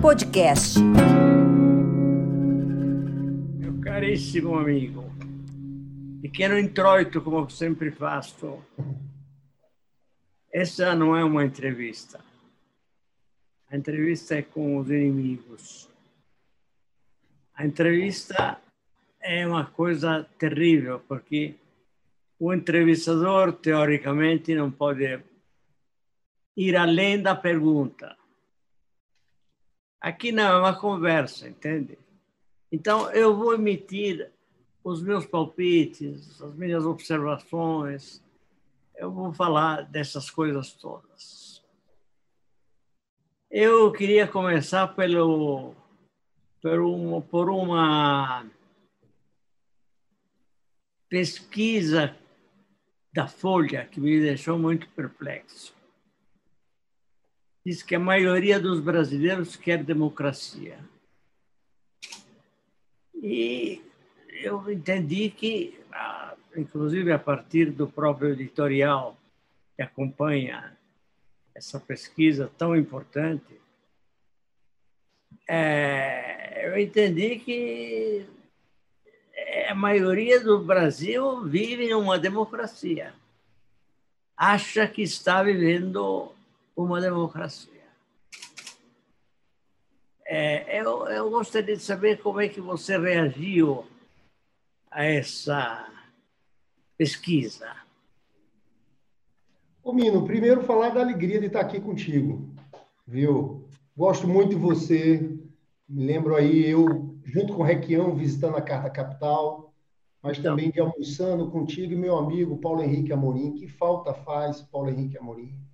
Podcast. Meu caríssimo amigo, pequeno introito, como sempre faço. Essa não é uma entrevista. A entrevista é com os inimigos. A entrevista é uma coisa terrível, porque o entrevistador, teoricamente, não pode ir além da pergunta. Aqui não é uma conversa, entende? Então, eu vou emitir os meus palpites, as minhas observações, eu vou falar dessas coisas todas. Eu queria começar pelo, por, uma, por uma pesquisa da Folha que me deixou muito perplexo. Diz que a maioria dos brasileiros quer democracia. E eu entendi que, inclusive a partir do próprio editorial que acompanha essa pesquisa tão importante, é, eu entendi que a maioria do Brasil vive uma democracia. Acha que está vivendo uma democracia. É, eu, eu gostaria de saber como é que você reagiu a essa pesquisa. Ô Mino, primeiro falar da alegria de estar aqui contigo, viu? Gosto muito de você. Me lembro aí eu junto com o Requião visitando a Carta Capital, mas então. também de almoçando contigo e meu amigo Paulo Henrique Amorim. Que falta faz Paulo Henrique Amorim?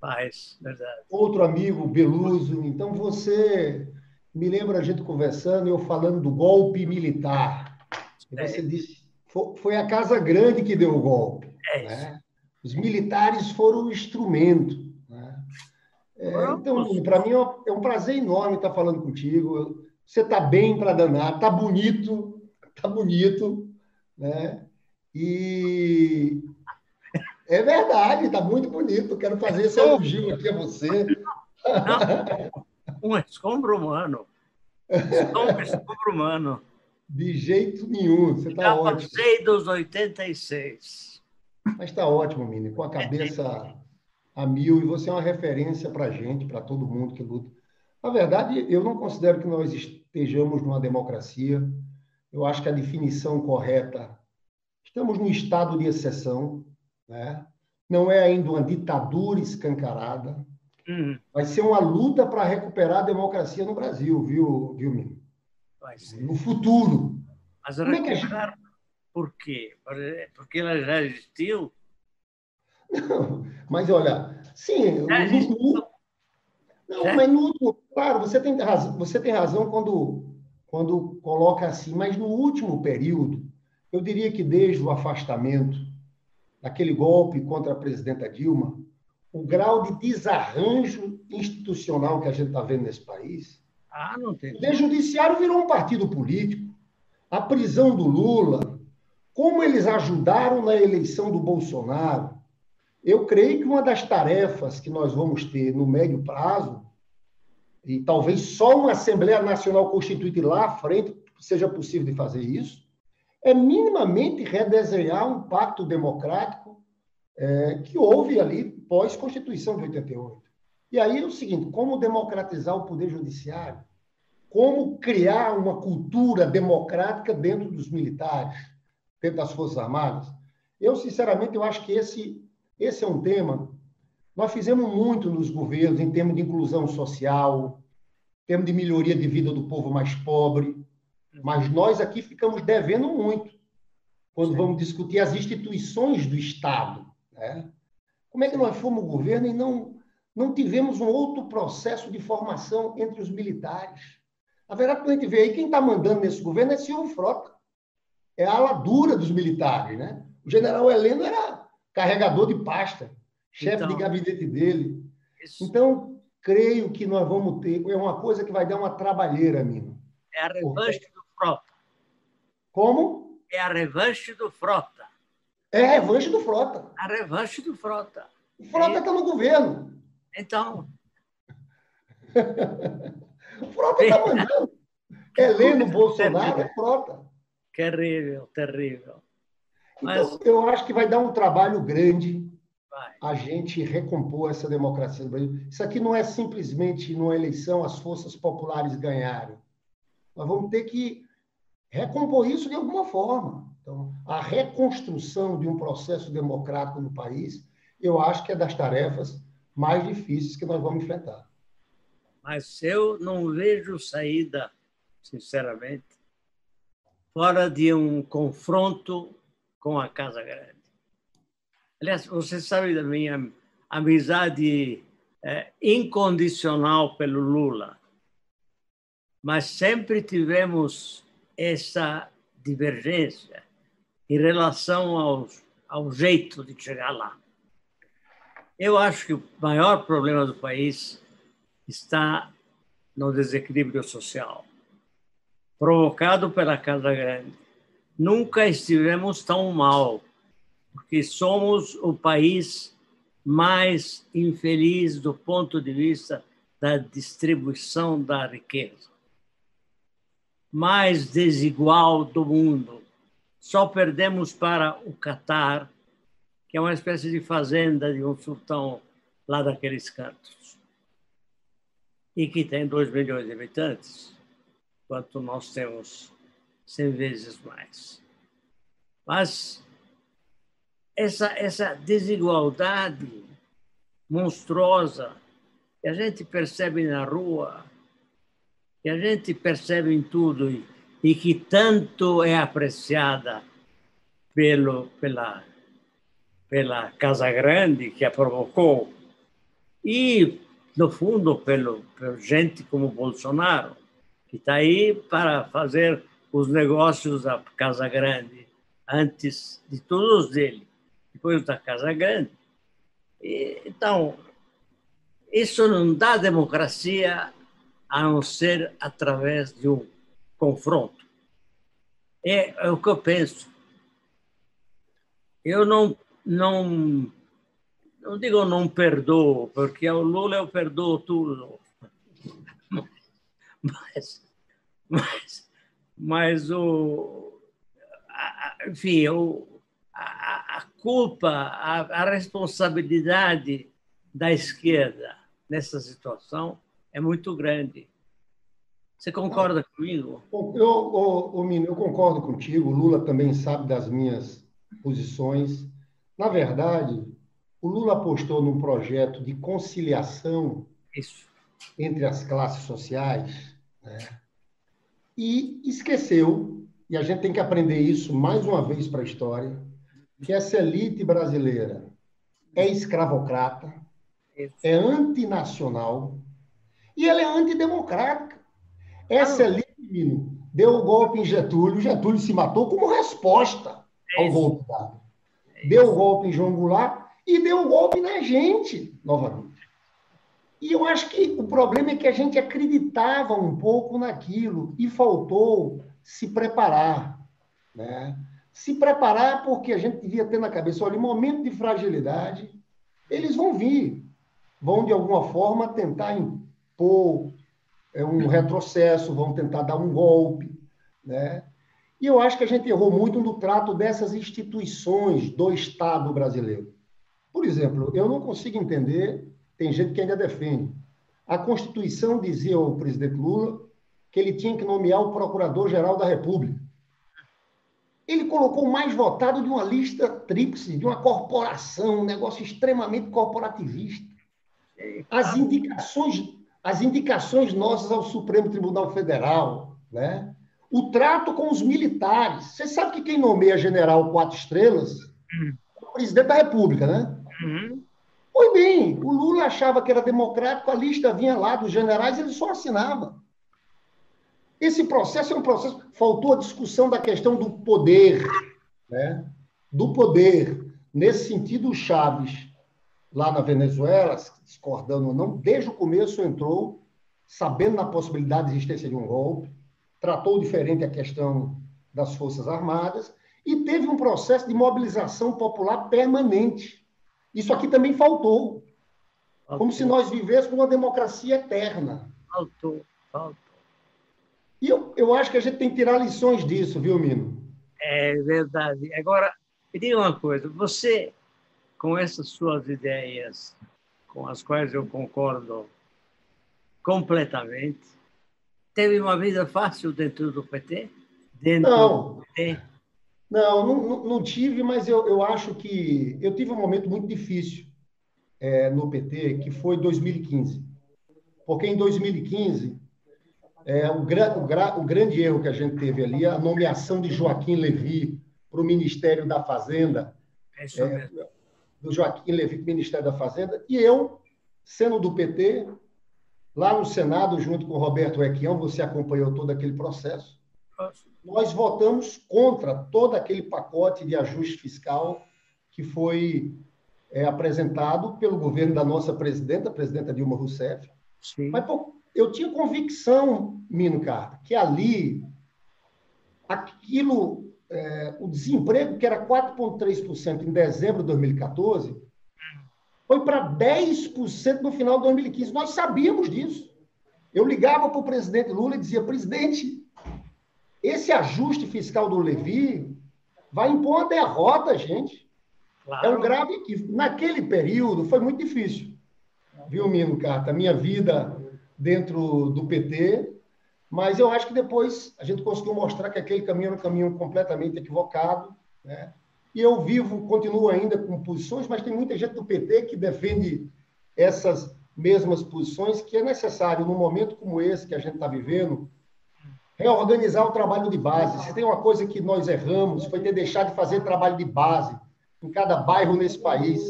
Faz, verdade. Outro amigo, Beluso. Então você me lembra a gente conversando, eu falando do golpe militar. E você é. disse, foi a Casa Grande que deu o golpe. É né? Os militares foram o instrumento. Né? É, então, para mim é um prazer enorme estar falando contigo. Você está bem para danar, está bonito, está bonito, né? E é verdade, está muito bonito. Quero fazer esse elogio aqui a você. um escombro humano. Um escombro humano. De jeito nenhum, você está ótimo. Já passei dos 86. Mas está ótimo, menino, com a cabeça a mil, e você é uma referência para a gente, para todo mundo que luta. Na verdade, eu não considero que nós estejamos numa democracia. Eu acho que a definição correta, estamos num estado de exceção, né? não é ainda uma ditadura escancarada, Uhum. Vai ser uma luta para recuperar a democracia no Brasil, viu, viu Mino? No futuro. Mas Como recuperar é gente... por quê? Porque ela já existiu? Não, mas olha, sim, já no, não, já? mas no último, claro, você tem razão, você tem razão quando, quando coloca assim, mas no último período, eu diria que desde o afastamento, daquele golpe contra a presidenta Dilma, o grau de desarranjo institucional que a gente está vendo nesse país. Ah, não tem. O judiciário virou um partido político. A prisão do Lula, como eles ajudaram na eleição do Bolsonaro. Eu creio que uma das tarefas que nós vamos ter no médio prazo, e talvez só uma Assembleia Nacional Constituinte lá à frente seja possível de fazer isso, é minimamente redesenhar um pacto democrático é, que houve ali pós-Constituição de 88. E aí é o seguinte: como democratizar o Poder Judiciário? Como criar uma cultura democrática dentro dos militares, dentro das Forças Armadas? Eu, sinceramente, eu acho que esse, esse é um tema. Nós fizemos muito nos governos em termos de inclusão social, em termos de melhoria de vida do povo mais pobre, mas nós aqui ficamos devendo muito quando Sim. vamos discutir as instituições do Estado. Né? Como é que nós fomos governo e não, não tivemos um outro processo de formação entre os militares? A verdade é que a gente vê aí, quem está mandando nesse governo é Silvio Frota. É a ala dura dos militares, né? O general Heleno era carregador de pasta, chefe então, de gabinete dele. Isso. Então, creio que nós vamos ter. É uma coisa que vai dar uma trabalheira, Mino. É a revanche Frota. Como? É a revanche do Frota. É a revanche do Frota. A revanche do Frota. O Frota está é... no governo. Então. Frota está mandando. Heleno Bolsonaro é frota. Terrível, terrível. Mas... Então, eu acho que vai dar um trabalho grande vai. a gente recompor essa democracia do Brasil. Isso aqui não é simplesmente numa eleição as forças populares ganharem. Nós vamos ter que recompor isso de alguma forma. Então, a reconstrução de um processo democrático no país, eu acho que é das tarefas mais difíceis que nós vamos enfrentar. Mas eu não vejo saída, sinceramente, fora de um confronto com a Casa Grande. Aliás, você sabe da minha amizade é, incondicional pelo Lula, mas sempre tivemos essa divergência em relação ao, ao jeito de chegar lá. Eu acho que o maior problema do país está no desequilíbrio social, provocado pela Casa Grande. Nunca estivemos tão mal, porque somos o país mais infeliz do ponto de vista da distribuição da riqueza, mais desigual do mundo só perdemos para o Catar, que é uma espécie de fazenda de um sultão lá daqueles cantos. E que tem 2 milhões de habitantes, enquanto nós temos 100 vezes mais. Mas essa, essa desigualdade monstruosa que a gente percebe na rua, que a gente percebe em tudo, e que tanto é apreciada pelo, pela, pela Casa Grande, que a provocou, e, no fundo, pelo, pelo gente como Bolsonaro, que está aí para fazer os negócios da Casa Grande antes de todos dele, depois da Casa Grande. E, então, isso não dá democracia a não ser através de um confronto. É, é o que eu penso. Eu não, não, não digo não perdoo, porque o Lula eu perdoo tudo. Mas, mas, mas o, enfim, o, a, a culpa, a, a responsabilidade da esquerda nessa situação é muito grande. Você concorda comigo? Eu, eu, eu, eu concordo contigo. O Lula também sabe das minhas posições. Na verdade, o Lula apostou num projeto de conciliação Isso. entre as classes sociais né? e esqueceu, e a gente tem que aprender isso mais uma vez para a história, que essa elite brasileira é escravocrata, isso. é antinacional e ela é antidemocrática. Essa ah. elite, deu o um golpe em Getúlio, Getúlio se matou como resposta ao é golpe dado. É deu o um golpe em João Goulart e deu o um golpe na gente, novamente. E eu acho que o problema é que a gente acreditava um pouco naquilo e faltou se preparar. Né? Se preparar porque a gente devia ter na cabeça, olha, momento de fragilidade, eles vão vir, vão de alguma forma tentar impor é um retrocesso, vão tentar dar um golpe, né? E eu acho que a gente errou muito no trato dessas instituições do Estado brasileiro. Por exemplo, eu não consigo entender, tem gente que ainda defende. A Constituição dizia ao presidente Lula que ele tinha que nomear o Procurador-Geral da República. Ele colocou o mais votado de uma lista tríplice, de uma corporação, um negócio extremamente corporativista. As indicações as indicações nossas ao Supremo Tribunal Federal, né? o trato com os militares. Você sabe que quem nomeia general quatro estrelas uhum. é o presidente da República, né? Uhum. Pois bem, o Lula achava que era democrático, a lista vinha lá dos generais, ele só assinava. Esse processo é um processo. Faltou a discussão da questão do poder, né? do poder. Nesse sentido, o Chaves lá na Venezuela, discordando ou não, desde o começo entrou sabendo da possibilidade de existência de um golpe, tratou diferente a questão das Forças Armadas e teve um processo de mobilização popular permanente. Isso aqui também faltou. faltou. Como se nós vivêssemos uma democracia eterna. Faltou. faltou. E eu, eu acho que a gente tem que tirar lições disso, viu, Mino? É verdade. Agora, me diga uma coisa: você, com essas suas ideias, com as quais eu concordo completamente, teve uma vida fácil dentro do PT? Dentro não. Do PT? Não, não, não tive, mas eu, eu acho que eu tive um momento muito difícil é, no PT, que foi 2015. Porque em 2015, é, o, gra, o, gra, o grande erro que a gente teve ali, a nomeação de Joaquim Levi para o Ministério da Fazenda, é isso é. Do Joaquim Levi o Ministério da Fazenda, e eu, sendo do PT, lá no Senado, junto com o Roberto Requião, você acompanhou todo aquele processo, nós votamos contra todo aquele pacote de ajuste fiscal que foi é, apresentado pelo governo da nossa presidenta, a presidenta Dilma Rousseff. Sim. Mas pô, eu tinha convicção, Mino Carta, que ali aquilo, é, o desemprego que era 4,3% em dezembro de 2014, foi para 10% no final de 2015. Nós sabíamos disso. Eu ligava para o presidente Lula e dizia, presidente, esse ajuste fiscal do Levi vai impor uma derrota, gente. Claro. É um grave equívoco. Naquele período foi muito difícil. Viu, Mino Carta? A minha vida dentro do PT, mas eu acho que depois a gente conseguiu mostrar que aquele caminho era um caminho completamente equivocado, né? E eu vivo, continuo ainda com posições, mas tem muita gente do PT que defende essas mesmas posições, que é necessário, num momento como esse que a gente está vivendo, reorganizar o trabalho de base. Se tem uma coisa que nós erramos, foi ter deixado de fazer trabalho de base em cada bairro nesse país.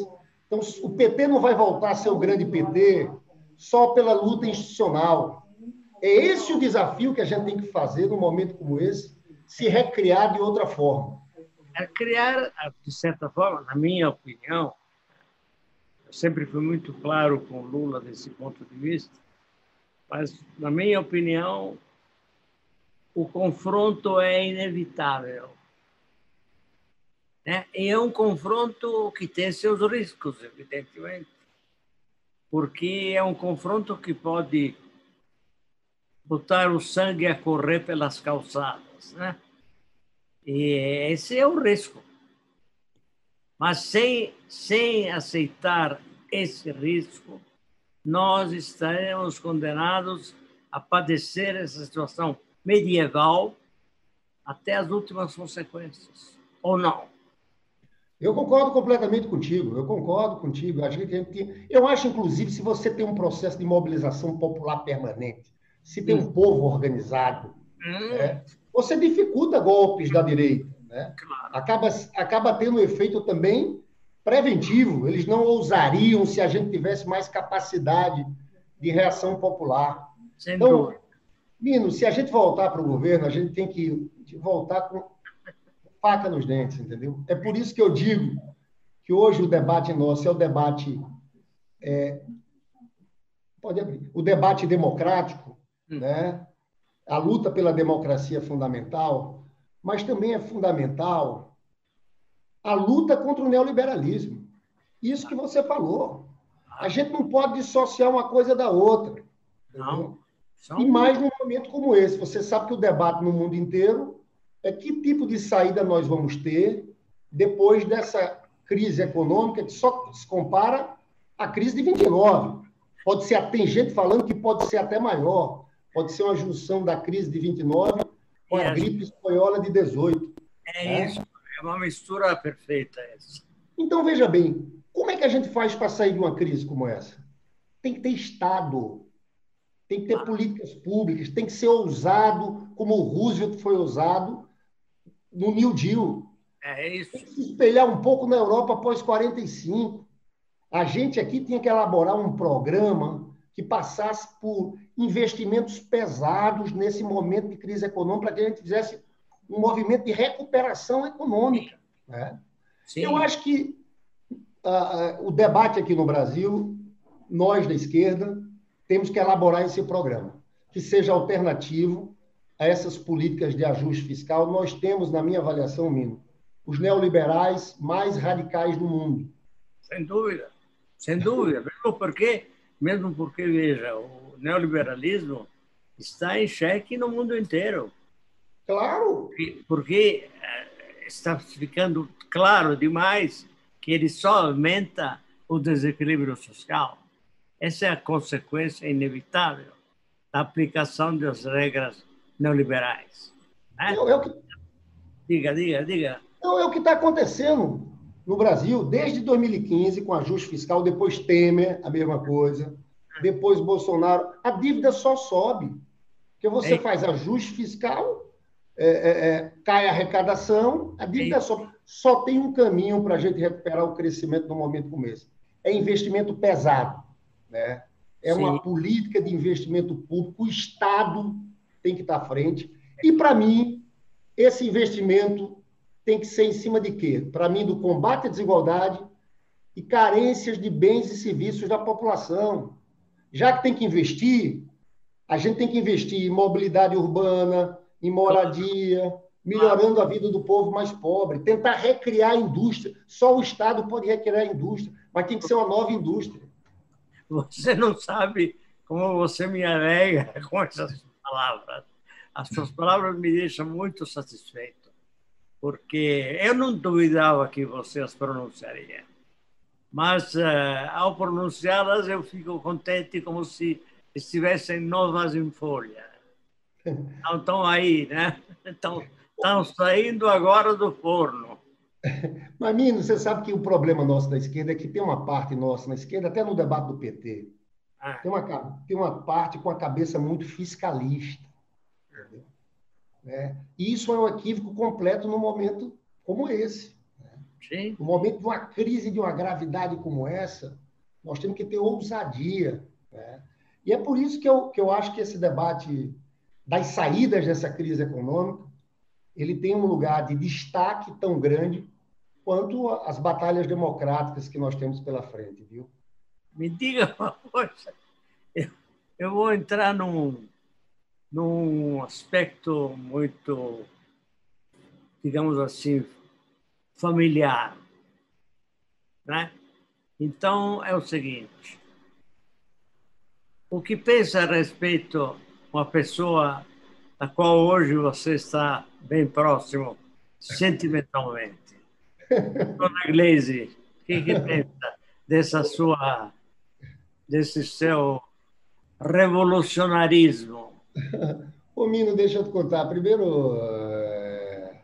Então, o PT não vai voltar a ser o grande PT só pela luta institucional. É esse o desafio que a gente tem que fazer num momento como esse, se recriar de outra forma. É criar, de certa forma, na minha opinião, eu sempre fui muito claro com Lula desse ponto de vista, mas, na minha opinião, o confronto é inevitável. Né? E é um confronto que tem seus riscos, evidentemente, porque é um confronto que pode botar o sangue a correr pelas calçadas. Né? E esse é o risco. Mas sem, sem aceitar esse risco, nós estaremos condenados a padecer essa situação medieval até as últimas consequências, ou não? Eu concordo completamente contigo, eu concordo contigo. Eu acho, que, eu acho, inclusive, se você tem um processo de mobilização popular permanente, se tem um povo organizado, hum. né, você dificulta golpes da direita. Né? Acaba, acaba tendo um efeito também preventivo. Eles não ousariam se a gente tivesse mais capacidade de reação popular. Sem então, dúvida. Mino, se a gente voltar para o governo, a gente tem que voltar com faca nos dentes, entendeu? É por isso que eu digo que hoje o debate nosso é o debate. É, pode abrir. O debate democrático, né? a luta pela democracia é fundamental, mas também é fundamental a luta contra o neoliberalismo. Isso que você falou. A gente não pode dissociar uma coisa da outra. Não. São... E mais num momento como esse. Você sabe que o debate no mundo inteiro é que tipo de saída nós vamos ter depois dessa crise econômica que só se compara à crise de 29. Pode ser, tem gente falando que pode ser até maior. Pode ser uma junção da crise de 29 com a gripe espanhola de 18. É né? isso. É uma mistura perfeita essa. Então, veja bem, como é que a gente faz para sair de uma crise como essa? Tem que ter Estado, tem que ter políticas públicas, tem que ser ousado, como o Roosevelt foi ousado no New Deal. É isso. Tem que se espelhar um pouco na Europa após 45. A gente aqui tinha que elaborar um programa que passasse por investimentos pesados nesse momento de crise econômica, para que a gente fizesse um movimento de recuperação econômica. Né? Eu acho que uh, o debate aqui no Brasil, nós da esquerda, temos que elaborar esse programa, que seja alternativo a essas políticas de ajuste fiscal. Nós temos, na minha avaliação, Mino, os neoliberais mais radicais do mundo. Sem dúvida, sem dúvida. Mesmo porque, mesmo porque veja, o neoliberalismo está em xeque no mundo inteiro. Claro. Porque eh, está ficando claro demais que ele só aumenta o desequilíbrio social. Essa é a consequência inevitável da aplicação das regras neoliberais. Né? É, é que... Diga, diga, diga. Não, é o que está acontecendo no Brasil desde 2015, com ajuste fiscal, depois Temer, a mesma coisa, depois Bolsonaro. A dívida só sobe. Porque você é. faz ajuste fiscal, é, é, é cai a arrecadação, a dívida só, só tem um caminho para a gente recuperar o crescimento no momento como esse. É investimento pesado. Né? É Sim. uma política de investimento público, o Estado tem que estar à frente. E, para mim, esse investimento tem que ser em cima de quê? Para mim, do combate à desigualdade e carências de bens e serviços da população. Já que tem que investir, a gente tem que investir em mobilidade urbana, em moradia, melhorando a vida do povo mais pobre, tentar recriar a indústria. Só o Estado pode recriar a indústria, mas tem que ser uma nova indústria. Você não sabe como você me alega com essas palavras. As suas palavras me deixam muito satisfeito, porque eu não duvidava que você as pronunciaria. Mas, uh, ao pronunciá-las, eu fico contente como se estivessem novas em folha. Não estão aí, né? Estão, estão saindo agora do forno. Mamino, você sabe que o problema nosso da esquerda é que tem uma parte nossa na esquerda, até no debate do PT, ah. tem, uma, tem uma parte com a cabeça muito fiscalista. Né? E isso é um equívoco completo num momento como esse. Né? No momento de uma crise de uma gravidade como essa, nós temos que ter ousadia. Né? E é por isso que eu, que eu acho que esse debate das saídas dessa crise econômica ele tem um lugar de destaque tão grande quanto as batalhas democráticas que nós temos pela frente, viu? Me diga uma coisa, eu, eu vou entrar num, num aspecto muito, digamos assim, familiar, né? Então é o seguinte: o que pensa a respeito uma pessoa da qual hoje você está bem próximo sentimentalmente. Dona Gleisi, o que, que pensa dessa sua, desse seu revolucionarismo? Ô, Mino, deixa eu te contar. Primeiro, é,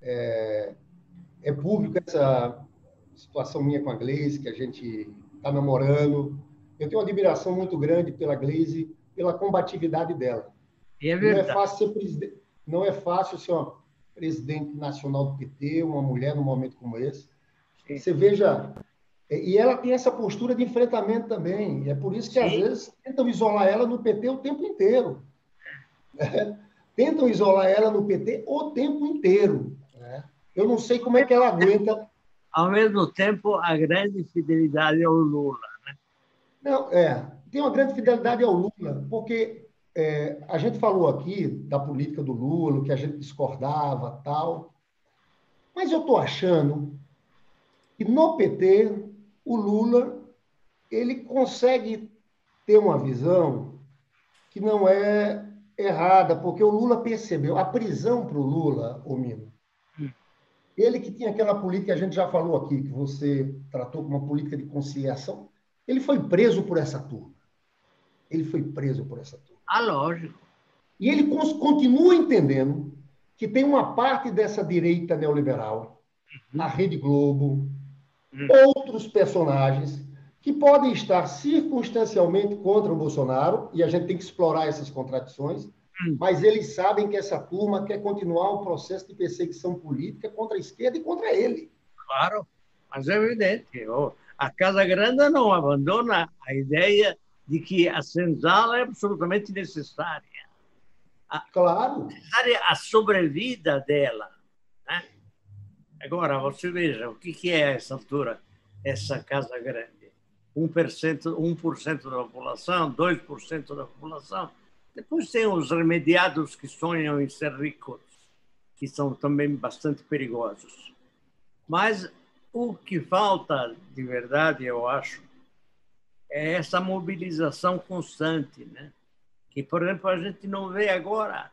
é, é público essa situação minha com a Gleisi, que a gente está namorando. Eu tenho uma admiração muito grande pela Gleisi, pela combatividade dela. É não é fácil ser presidente, não é fácil ser uma presidente nacional do PT, uma mulher num momento como esse. Sim. Você veja, é, e ela tem essa postura de enfrentamento também. É por isso que Sim. às vezes tentam isolar ela no PT o tempo inteiro. É. Tentam isolar ela no PT o tempo inteiro. É. Eu não sei como é que ela aguenta. Ao mesmo tempo, a grande fidelidade ao Lula. Né? Não, é. Tem uma grande fidelidade ao Lula, porque é, a gente falou aqui da política do Lula, que a gente discordava, tal. Mas eu estou achando que no PT o Lula ele consegue ter uma visão que não é errada, porque o Lula percebeu a prisão para o Lula, o Mino. Hum. Ele que tinha aquela política a gente já falou aqui, que você tratou como uma política de conciliação, ele foi preso por essa turma. Ele foi preso por essa turma. Ah, lógico. E ele continua entendendo que tem uma parte dessa direita neoliberal, uhum. a Rede Globo, uhum. outros personagens que podem estar circunstancialmente contra o Bolsonaro, e a gente tem que explorar essas contradições, uhum. mas eles sabem que essa turma quer continuar o processo de perseguição política contra a esquerda e contra ele. Claro, mas é evidente. A Casa Grande não abandona a ideia de que a senzala é absolutamente necessária. A, claro. Necessária a sobrevida dela. Né? Agora, você veja, o que é essa altura essa casa grande? 1%, 1 da população, 2% da população. Depois tem os remediados que sonham em ser ricos, que são também bastante perigosos. Mas o que falta de verdade, eu acho, é essa mobilização constante, né? que, por exemplo, a gente não vê agora.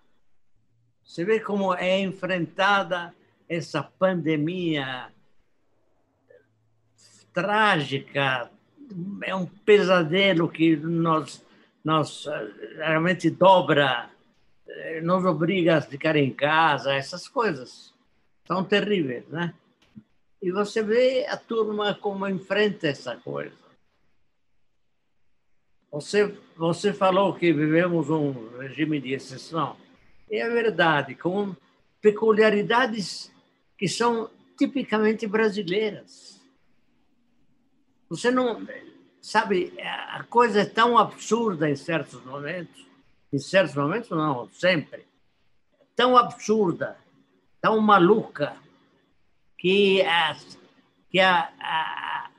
Você vê como é enfrentada essa pandemia trágica, é um pesadelo que nos, nos realmente dobra, eh, nos obriga a ficar em casa, essas coisas são terríveis, né? E você vê a turma como enfrenta essa coisa. Você, você falou que vivemos um regime de exceção. É verdade, com peculiaridades que são tipicamente brasileiras. Você não. Sabe, a coisa é tão absurda em certos momentos, em certos momentos, não, sempre. Tão absurda, tão maluca, que, a, que, a, a,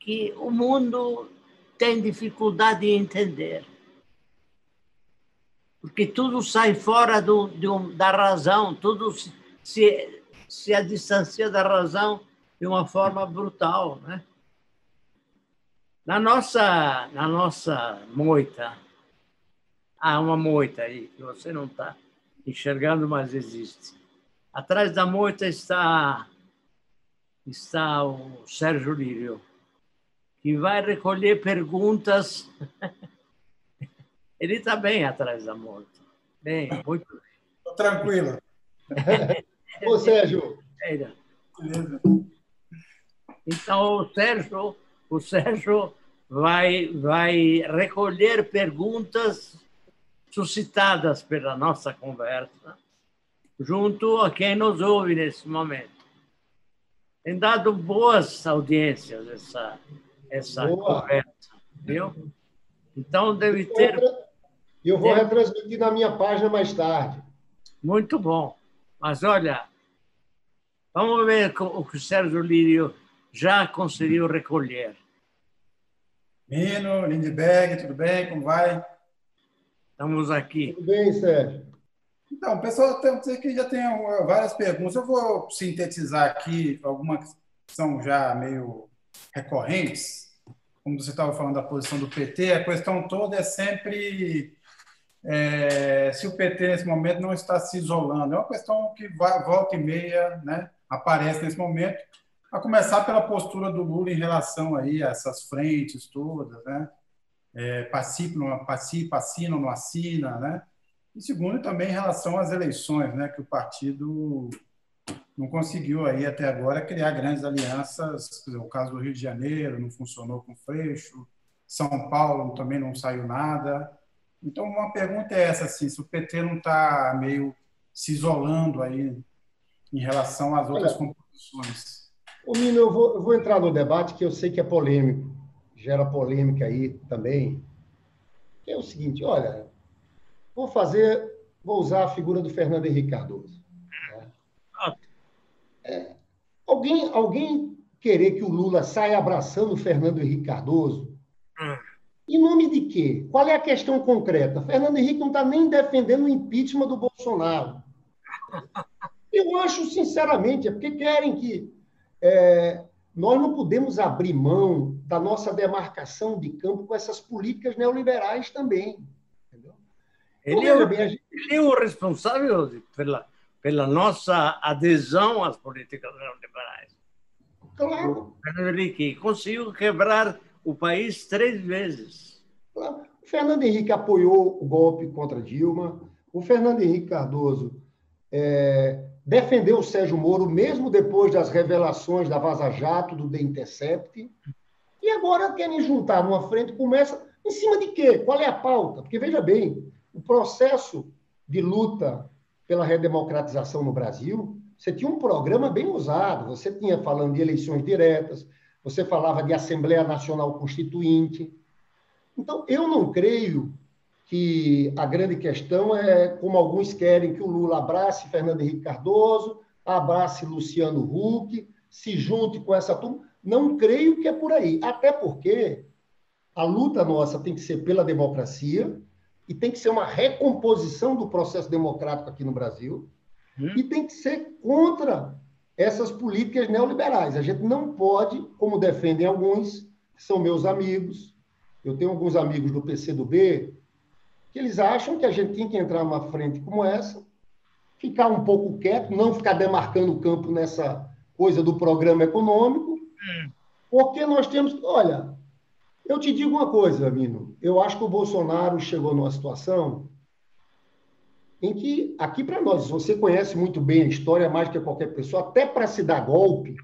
que o mundo tem dificuldade de entender. Porque tudo sai fora do, do da razão, tudo se, se a distancia da razão de uma forma brutal. Né? Na, nossa, na nossa moita, há uma moita aí que você não está enxergando, mas existe. Atrás da moita está, está o Sérgio Lírio, que vai recolher perguntas. Ele está bem atrás da moita. Bem, muito bem. Tranquilo. Ô, Sérgio. Então, o Sérgio, o Sérgio vai, vai recolher perguntas suscitadas pela nossa conversa junto a quem nos ouve nesse momento. Tem dado boas audiências essa, essa conversa, viu? Então deve ter. Eu vou deve... retransmitir na minha página mais tarde. Muito bom. Mas olha, vamos ver o que o Sérgio Lírio já conseguiu recolher. Mino, Lindbergh, tudo bem? Como vai? Estamos aqui. Tudo bem, Sérgio? Então, pessoal, tem que já tem várias perguntas. Eu vou sintetizar aqui algumas que são já meio recorrentes. Como você estava falando da posição do PT, a questão toda é sempre é, se o PT nesse momento não está se isolando. É uma questão que vai, volta e meia né, aparece nesse momento, a começar pela postura do Lula em relação aí a essas frentes todas, né? É, participa, não participa, assina ou não assina, né? E segundo, também em relação às eleições, né, que o partido não conseguiu aí até agora criar grandes alianças. o caso do Rio de Janeiro não funcionou com Freixo, São Paulo também não saiu nada. Então, uma pergunta é essa, assim, se o PT não está meio se isolando aí em relação às outras Olha, composições. O Mino, eu vou, eu vou entrar no debate que eu sei que é polêmico, gera polêmica aí também. Que é o seguinte, olha, Vou fazer, vou usar a figura do Fernando Henrique Cardoso. Né? É, alguém, alguém querer que o Lula saia abraçando o Fernando Henrique Cardoso? Em nome de quê? Qual é a questão concreta? Fernando Henrique não está nem defendendo o impeachment do Bolsonaro. Eu acho, sinceramente, é porque querem que. É, nós não podemos abrir mão da nossa demarcação de campo com essas políticas neoliberais também. Ele é, o, ele é o responsável pela, pela nossa adesão às políticas neoliberais. Claro. Fernando Henrique conseguiu quebrar o país três vezes. Claro. O Fernando Henrique apoiou o golpe contra Dilma. O Fernando Henrique Cardoso é, defendeu o Sérgio Moro, mesmo depois das revelações da Vaza Jato, do The Intercept. E agora querem juntar numa frente, começa. Em cima de quê? Qual é a pauta? Porque, veja bem, o processo de luta pela redemocratização no Brasil, você tinha um programa bem usado, você tinha falando de eleições diretas, você falava de Assembleia Nacional Constituinte. Então, eu não creio que a grande questão é, como alguns querem, que o Lula abrace Fernando Henrique Cardoso, abrace Luciano Huck, se junte com essa turma. Não creio que é por aí. Até porque a luta nossa tem que ser pela democracia, e tem que ser uma recomposição do processo democrático aqui no Brasil hum. e tem que ser contra essas políticas neoliberais. A gente não pode, como defendem alguns, que são meus amigos, Eu tenho alguns amigos do PCdoB que eles acham que a gente tem que entrar numa frente como essa, ficar um pouco quieto, não ficar demarcando o campo nessa coisa do programa econômico, hum. porque nós temos. Olha, eu te digo uma coisa, Mino. Eu acho que o Bolsonaro chegou numa situação em que, aqui para nós, você conhece muito bem a história mais que qualquer pessoa, até para se dar golpe,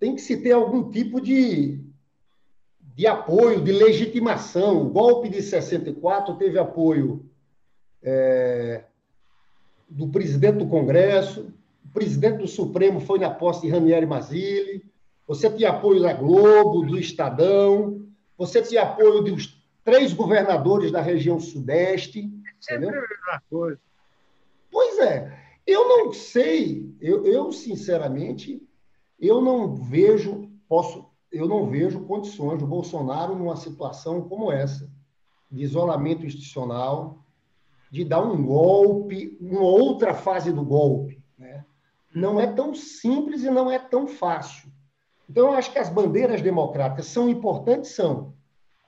tem que se ter algum tipo de, de apoio, de legitimação. O golpe de 64 teve apoio é, do presidente do Congresso, o presidente do Supremo foi na posse de Ranieri Mazzilli, você tinha apoio da Globo, do Estadão, você tinha apoio dos três governadores da região Sudeste. Sempre a mesma coisa. Pois é. Eu não sei, eu, eu sinceramente, eu não vejo, posso, eu não vejo condições do Bolsonaro numa situação como essa, de isolamento institucional, de dar um golpe, uma outra fase do golpe. Né? Não é tão simples e não é tão fácil. Então, eu acho que as bandeiras democráticas são importantes, são.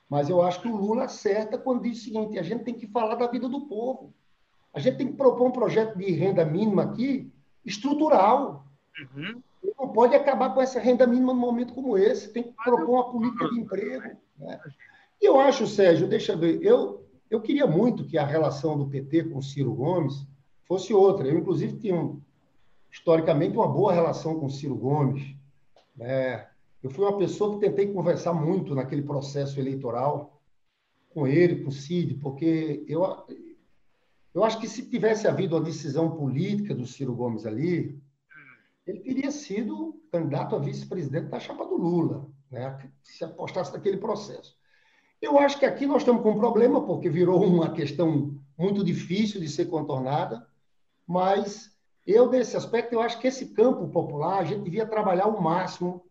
Mas eu acho que o Lula acerta quando diz o seguinte: a gente tem que falar da vida do povo. A gente tem que propor um projeto de renda mínima aqui, estrutural. Uhum. Pode acabar com essa renda mínima num momento como esse. Tem que propor uma política de emprego. Né? E eu acho, Sérgio, deixa eu ver, eu, eu queria muito que a relação do PT com Ciro Gomes fosse outra. Eu, inclusive, tinha, historicamente, uma boa relação com Ciro Gomes. Né? Eu fui uma pessoa que tentei conversar muito naquele processo eleitoral com ele, com o Cid, porque eu, eu acho que se tivesse havido a decisão política do Ciro Gomes ali, ele teria sido candidato a vice-presidente da chapa do Lula, né? se apostasse naquele processo. Eu acho que aqui nós estamos com um problema, porque virou uma questão muito difícil de ser contornada, mas eu, nesse aspecto, eu acho que esse campo popular, a gente devia trabalhar o máximo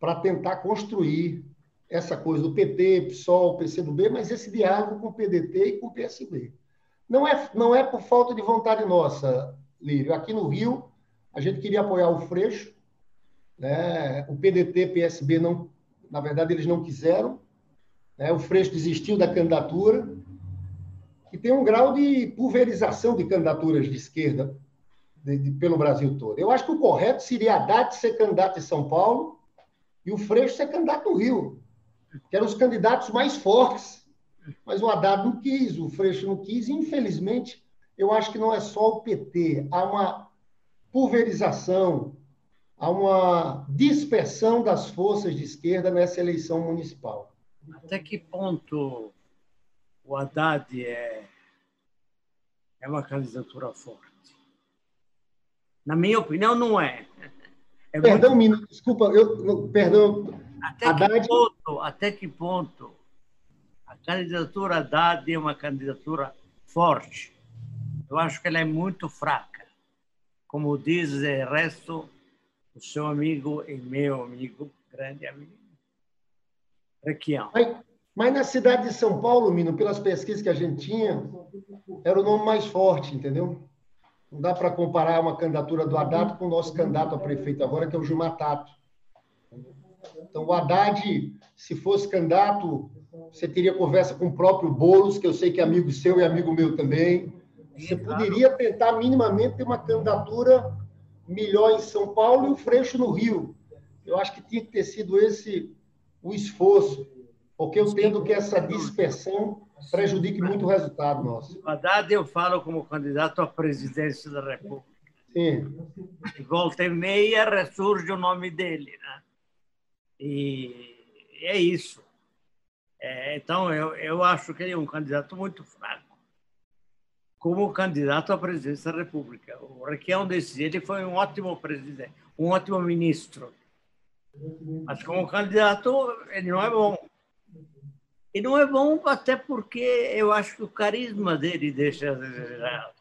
para tentar construir essa coisa do PT, PSOL, PCdoB, mas esse diálogo com o PDT e com o PSB. Não é, não é por falta de vontade nossa, Lírio. Aqui no Rio, a gente queria apoiar o Freixo, né? o PDT, PSB, não, na verdade, eles não quiseram, né? O Freixo desistiu da candidatura e tem um grau de pulverização de candidaturas de esquerda de, de, pelo Brasil todo. Eu acho que o correto seria Haddad ser candidato em São Paulo e o Freixo ser candidato no Rio, que eram os candidatos mais fortes. Mas o Haddad não quis, o Freixo não quis, e infelizmente eu acho que não é só o PT, há uma pulverização, há uma dispersão das forças de esquerda nessa eleição municipal. Até que ponto o Haddad é, é uma candidatura forte? Na minha opinião, não é. é perdão, muito... Mina, desculpa, eu, perdão. Até, Haddad... que ponto, até que ponto a candidatura Haddad é uma candidatura forte? Eu acho que ela é muito fraca. Como diz o resto, o seu amigo e meu amigo, grande amigo, Requião. Mas, mas na cidade de São Paulo, Mino, pelas pesquisas que a gente tinha, era o nome mais forte, entendeu? Não dá para comparar uma candidatura do Haddad com o nosso candidato a prefeito agora, que é o Gilmar Tato. Então, o Haddad, se fosse candidato, você teria conversa com o próprio Boulos, que eu sei que é amigo seu e amigo meu também. Você poderia tentar minimamente ter uma candidatura melhor em São Paulo e o Freixo no Rio. Eu acho que tinha que ter sido esse o esforço, porque eu entendo que essa dispersão prejudique muito o resultado nosso. Haddad eu falo como candidato à presidência da República. Sim. Volta e meia ressurge o nome dele, né? E é isso. É, então, eu, eu acho que ele é um candidato muito fraco. Como candidato à presidência da República. O Requião ele foi um ótimo presidente, um ótimo ministro mas como candidato, ele não é bom. E não é bom até porque eu acho que o carisma dele deixa a desejar.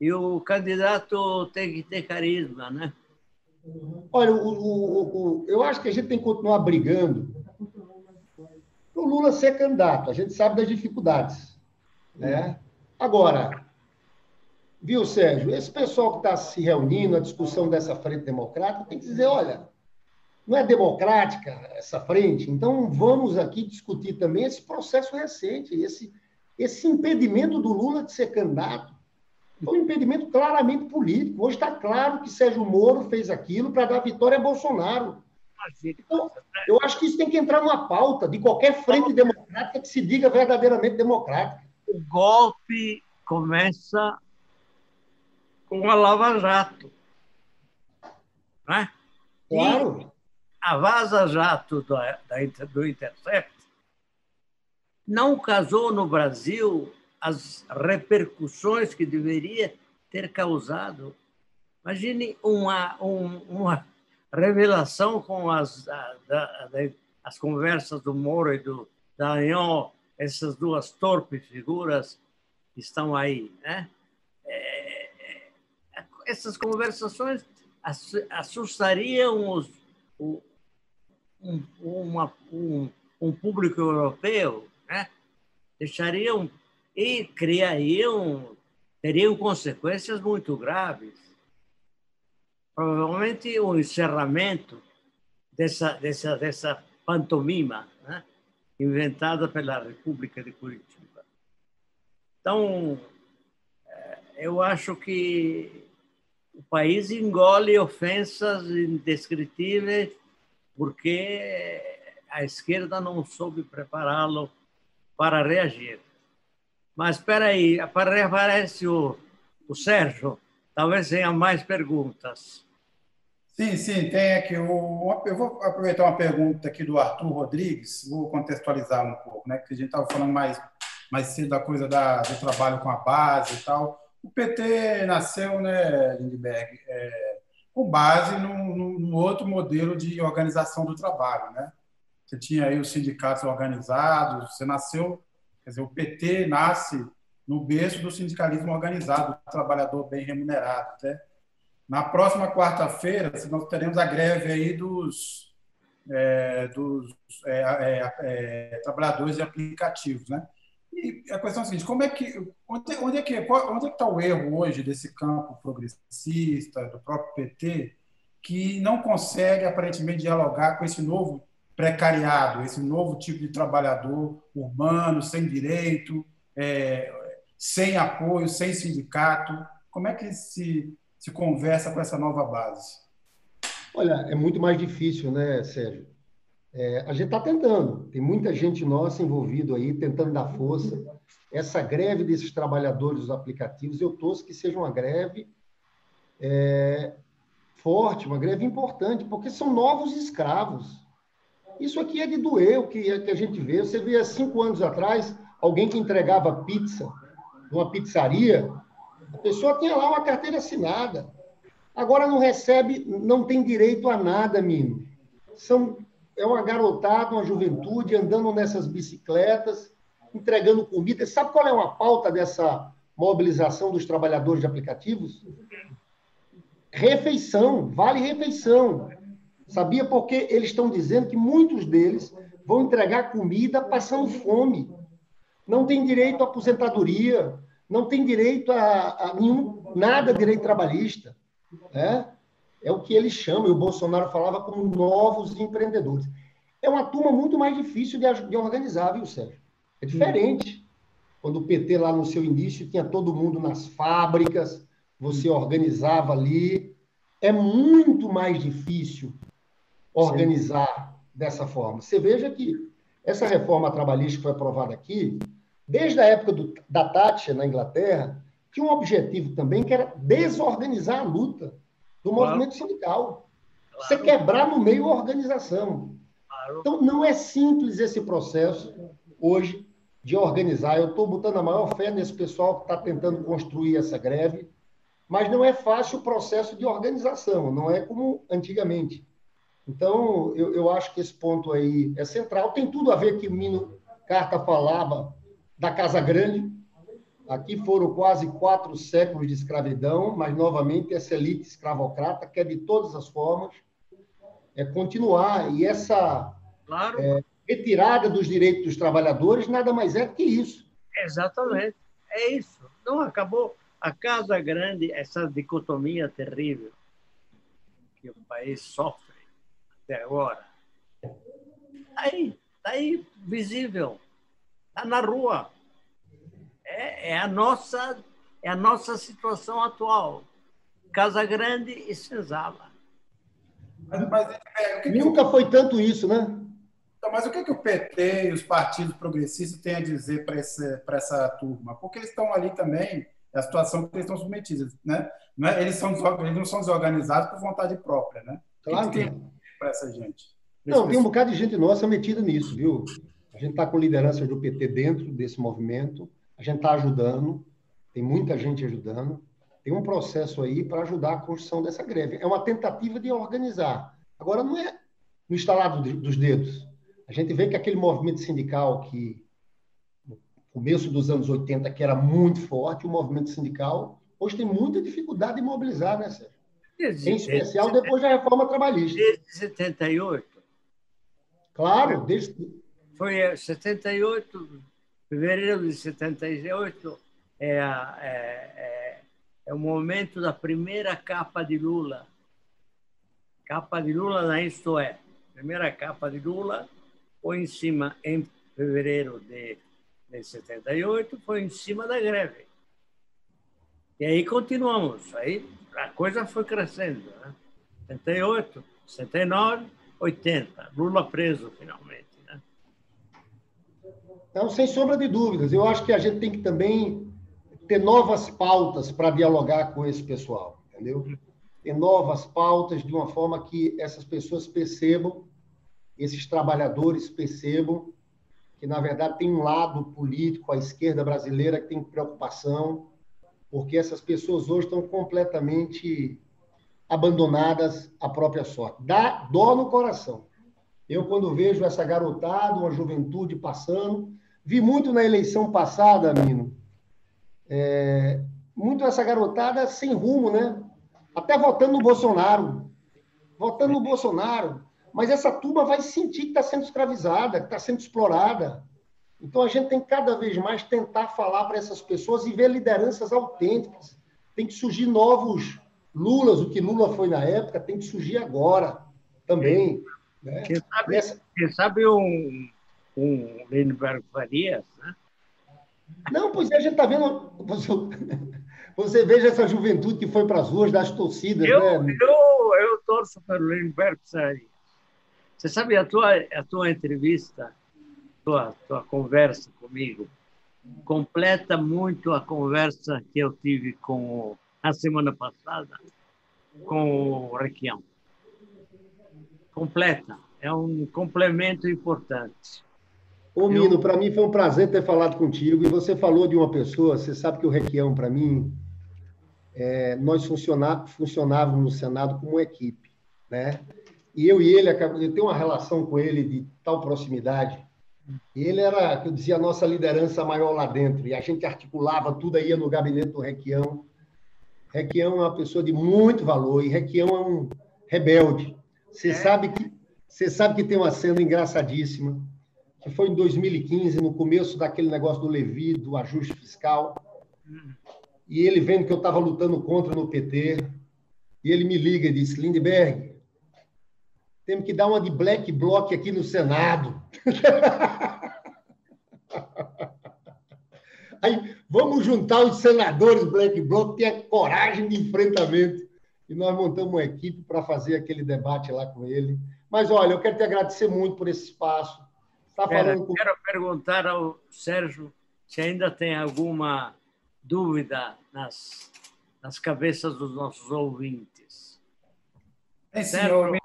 E o candidato tem que ter carisma, né? Olha, o, o, o, eu acho que a gente tem que continuar brigando para o Lula ser candidato. A gente sabe das dificuldades. Né? Agora, viu, Sérgio, esse pessoal que está se reunindo, a discussão dessa frente democrática, tem que dizer, olha, não é democrática essa frente? Então, vamos aqui discutir também esse processo recente, esse, esse impedimento do Lula de ser candidato. Foi um impedimento claramente político. Hoje está claro que Sérgio Moro fez aquilo para dar vitória a Bolsonaro. Então, eu acho que isso tem que entrar numa pauta de qualquer frente democrática que se diga verdadeiramente democrática. O golpe começa com a Lava Jato. Né? Claro. E a Vaza Jato do, do Intercept não casou no Brasil as repercussões que deveria ter causado. Imagine uma, um, uma revelação com as, a, da, as conversas do Moro e do Dallagnol, essas duas torpes figuras estão aí. Né? É, é essas conversações assustariam os, o, um, uma, um, um público europeu, né? deixariam e criariam, teriam consequências muito graves. Provavelmente o encerramento dessa, dessa, dessa pantomima? Inventada pela República de Curitiba. Então, eh, eu acho que o país engole ofensas indescritíveis porque a esquerda não soube prepará-lo para reagir. Mas espera aí, aparece o, o Sérgio, talvez tenha mais perguntas. Sim, sim, tem aqui. O, eu vou aproveitar uma pergunta aqui do Arthur Rodrigues, vou contextualizar um pouco, né? Que a gente estava falando mais, mais cedo da coisa da, do trabalho com a base e tal. O PT nasceu, né, Lindbergh, é, com base num, outro modelo de organização do trabalho, né? Você tinha aí os sindicatos organizados, você nasceu, quer dizer, o PT nasce no berço do sindicalismo organizado, do trabalhador bem remunerado, até. Na próxima quarta-feira, nós teremos a greve aí dos, é, dos é, é, é trabalhadores de aplicativos, né? E a questão é a seguinte: como é que, onde, onde é que onde é que está o erro hoje desse campo progressista do próprio PT que não consegue aparentemente dialogar com esse novo precariado, esse novo tipo de trabalhador urbano, sem direito, é, sem apoio, sem sindicato? Como é que se, se conversa com essa nova base? Olha, é muito mais difícil, né, Sérgio? É, a gente está tentando, tem muita gente nossa envolvida aí, tentando dar força. Essa greve desses trabalhadores dos aplicativos, eu torço que seja uma greve é, forte, uma greve importante, porque são novos escravos. Isso aqui é de doer o que, que a gente vê. Você vê há cinco anos atrás, alguém que entregava pizza numa pizzaria, a pessoa tinha lá uma carteira assinada. Agora não recebe, não tem direito a nada, mínimo. São é uma garotada, uma juventude andando nessas bicicletas, entregando comida. Sabe qual é uma pauta dessa mobilização dos trabalhadores de aplicativos? Refeição, vale refeição. Sabia porque eles estão dizendo que muitos deles vão entregar comida passando fome. Não tem direito à aposentadoria, não tem direito a, a nenhum, nada direito trabalhista. Né? é o que eles chamam, e o Bolsonaro falava como novos empreendedores. É uma turma muito mais difícil de, de organizar, viu, Sérgio? É diferente. Quando o PT, lá no seu início, tinha todo mundo nas fábricas, você organizava ali. É muito mais difícil organizar Sim. dessa forma. Você veja que essa reforma trabalhista que foi aprovada aqui, desde a época do, da Thatcher na Inglaterra, tinha um objetivo também que era desorganizar a luta do claro. movimento sindical. Claro. Você quebrar no meio a organização. Claro. Então, não é simples esse processo hoje de organizar. Eu estou botando a maior fé nesse pessoal que está tentando construir essa greve, mas não é fácil o processo de organização, não é como antigamente. Então, eu, eu acho que esse ponto aí é central. Tem tudo a ver que o Mino Carta falava da Casa Grande, Aqui foram quase quatro séculos de escravidão, mas novamente essa elite escravocrata quer de todas as formas é continuar e essa claro. é, retirada dos direitos dos trabalhadores nada mais é que isso. Exatamente, é isso. Não acabou a casa grande essa dicotomia terrível que o país sofre até agora. Está aí, está aí, visível. Está na rua. É, é, a nossa, é a nossa situação atual. Casa Grande e Senzala. Mas, mas é, que Nunca que... foi tanto isso, né? Então, mas o que, que o PT e os partidos progressistas têm a dizer para essa turma? Porque eles estão ali também, é a situação que eles estão submetidos. Né? Não é, eles, são, eles não são desorganizados por vontade própria. Né? Claro que, que tem para essa gente. Não, tem um bocado de gente nossa metida nisso, viu? A gente está com liderança do PT dentro desse movimento, a gente está ajudando, tem muita gente ajudando. Tem um processo aí para ajudar a construção dessa greve. É uma tentativa de organizar. Agora, não é no instalado dos dedos. A gente vê que aquele movimento sindical que, no começo dos anos 80, que era muito forte, o movimento sindical, hoje tem muita dificuldade de mobilizar, né, Sérgio? Em especial depois da reforma trabalhista. Desde 78. Claro, desde. Foi 78, fevereiro de 78, é, é, é, é o momento da primeira capa de Lula. Capa de Lula na Isto É. Primeira capa de Lula foi em cima, em fevereiro de, de 78, foi em cima da greve. E aí continuamos. Aí a coisa foi crescendo. Né? 78, 79, 80. Lula preso finalmente. Então, sem sombra de dúvidas, eu acho que a gente tem que também ter novas pautas para dialogar com esse pessoal, entendeu? Ter novas pautas de uma forma que essas pessoas percebam esses trabalhadores percebam que, na verdade, tem um lado político, a esquerda brasileira, que tem preocupação, porque essas pessoas hoje estão completamente abandonadas à própria sorte. Dá dó no coração. Eu, quando vejo essa garotada, uma juventude passando, vi muito na eleição passada, Mino, é, muito essa garotada sem rumo, né? Até votando no Bolsonaro. Votando no Bolsonaro mas essa turma vai sentir que está sendo escravizada, que está sendo explorada. Então a gente tem que cada vez mais tentar falar para essas pessoas e ver lideranças autênticas. Tem que surgir novos Lulas, o que Lula foi na época, tem que surgir agora também. Né? Quem sabe, Nessa... quem sabe um, um Lindbergh Farias, né? Não, pois é, a gente está vendo. Você veja essa juventude que foi para as ruas das torcidas. Eu, né? eu, eu torço pelo Lindbergh Farias. Você sabe, a tua, a tua entrevista, a tua, tua conversa comigo, completa muito a conversa que eu tive com a semana passada com o Requião. Completa. É um complemento importante. Ô, Mino, eu... para mim foi um prazer ter falado contigo. E você falou de uma pessoa, você sabe que o Requião, para mim, é, nós funcionávamos no Senado como equipe. Né? e eu e ele, eu tenho uma relação com ele de tal proximidade. Ele era, eu dizia, a nossa liderança maior lá dentro, e a gente articulava tudo, aí no gabinete do Requião. Requião é uma pessoa de muito valor, e Requião é um rebelde. Você é. sabe que você sabe que tem uma cena engraçadíssima, que foi em 2015, no começo daquele negócio do Levi, do ajuste fiscal, e ele vendo que eu estava lutando contra no PT, e ele me liga e disse, Lindbergh, temos que dar uma de black bloc aqui no Senado. Aí vamos juntar os senadores black bloc, ter a coragem de enfrentamento. E nós montamos uma equipe para fazer aquele debate lá com ele. Mas olha, eu quero te agradecer muito por esse espaço. Tá falando com... Quero perguntar ao Sérgio se ainda tem alguma dúvida nas, nas cabeças dos nossos ouvintes. É, senhor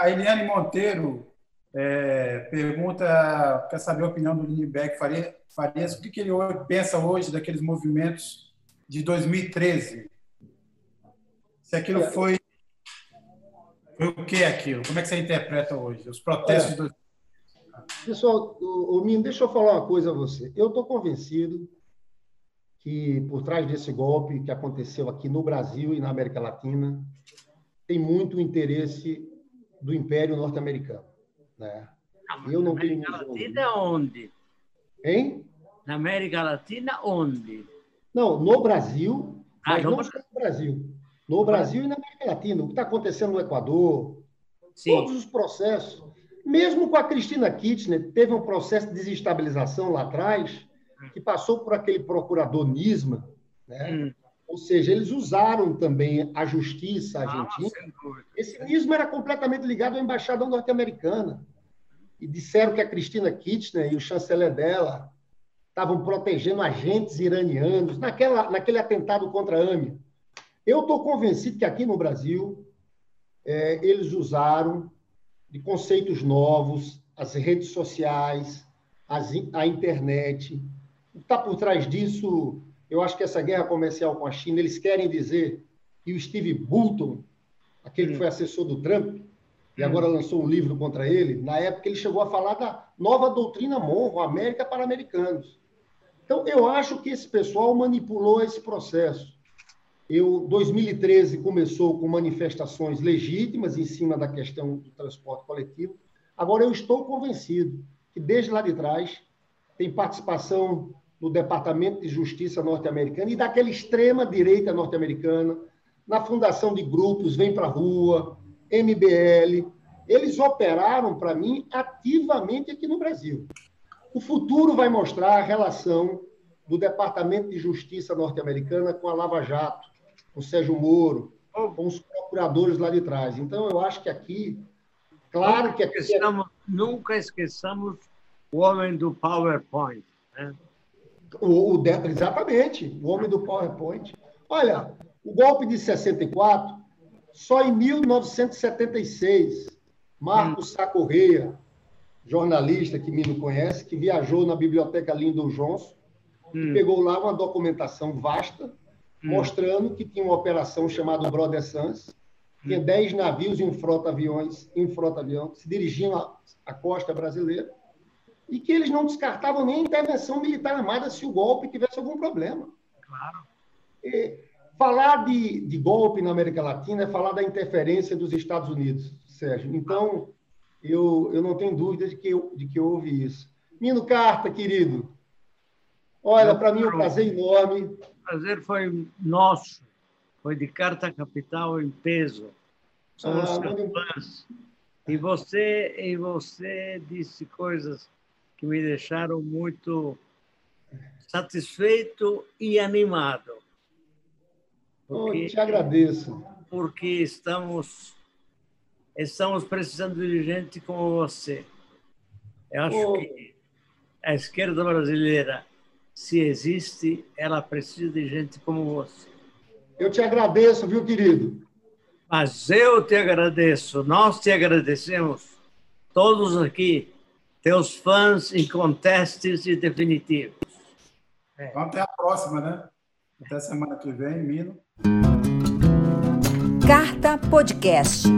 a Eliane Monteiro é, pergunta, quer saber a opinião do Lindbergh Farias, o que, que ele pensa hoje daqueles movimentos de 2013? Se aquilo foi. Foi o que aquilo? Como é que você interpreta hoje? Os protestos é. de Pessoal, o, o Minho, deixa eu falar uma coisa a você. Eu estou convencido que por trás desse golpe que aconteceu aqui no Brasil e na América Latina tem muito interesse do Império Norte-Americano. Né? Não, eu não na América Latina onde? Hein? Na América Latina onde? Não, no Brasil, ah, mas não só no Brasil. No Brasil e na América Latina. O que está acontecendo no Equador, Sim. Todos os processos. Mesmo com a Cristina Kirchner, teve um processo de desestabilização lá atrás, que passou por aquele procurador Nisma, né? Hum. Ou seja, eles usaram também a justiça ah, argentina. Ah, Esse Nisma era completamente ligado à embaixada norte-americana. E disseram que a Cristina Kirchner e o chanceler dela estavam protegendo agentes iranianos naquela, naquele atentado contra a AMI. Eu estou convencido que aqui no Brasil é, eles usaram de conceitos novos, as redes sociais, as, a internet. O que está por trás disso, eu acho que essa guerra comercial com a China, eles querem dizer que o Steve Bolton, aquele que foi assessor do Trump, e agora lançou um livro contra ele, na época ele chegou a falar da nova doutrina Monroe, América para americanos. Então, eu acho que esse pessoal manipulou esse processo. Eu, 2013 começou com manifestações legítimas em cima da questão do transporte coletivo. Agora, eu estou convencido que desde lá de trás tem participação no Departamento de Justiça norte-americano e daquela extrema direita norte-americana, na fundação de grupos Vem para a Rua, MBL. Eles operaram, para mim, ativamente aqui no Brasil. O futuro vai mostrar a relação do Departamento de Justiça norte-americana com a Lava Jato, com o Sérgio Moro, com os procuradores lá de trás. Então, eu acho que aqui, claro que aqui... É esqueçamos, Nunca esqueçamos o homem do PowerPoint. Né? O, o, exatamente, o homem do PowerPoint. Olha, o golpe de 64, só em 1976, Marcos hum. Sacorreia, jornalista que me não conhece, que viajou na biblioteca Lyndon Johnson, hum. pegou lá uma documentação vasta, hum. mostrando que tinha uma operação chamada Brother Sans, tinha 10 hum. navios em frota-aviões, em frota-avião, se dirigiam à, à costa brasileira, e que eles não descartavam nem intervenção militar armada se o golpe tivesse algum problema. Claro. E falar de, de golpe na América Latina é falar da interferência dos Estados Unidos, Sérgio. Então, eu, eu não tenho dúvida de que, de que houve isso. Mino Carta, querido, olha, para mim é um prazer enorme. O prazer foi nosso, foi de Carta Capital em peso. Somos ah, fãs. E você, e você disse coisas que me deixaram muito satisfeito e animado. Porque, oh, te agradeço. Porque estamos estamos precisando de gente como você. Eu acho oh. que a esquerda brasileira, se existe, ela precisa de gente como você. Eu te agradeço, viu, querido? Mas eu te agradeço, nós te agradecemos, todos aqui, teus fãs incontestes e definitivos. É. Então, até a próxima, né? Até semana que vem, Mino. Carta Podcast.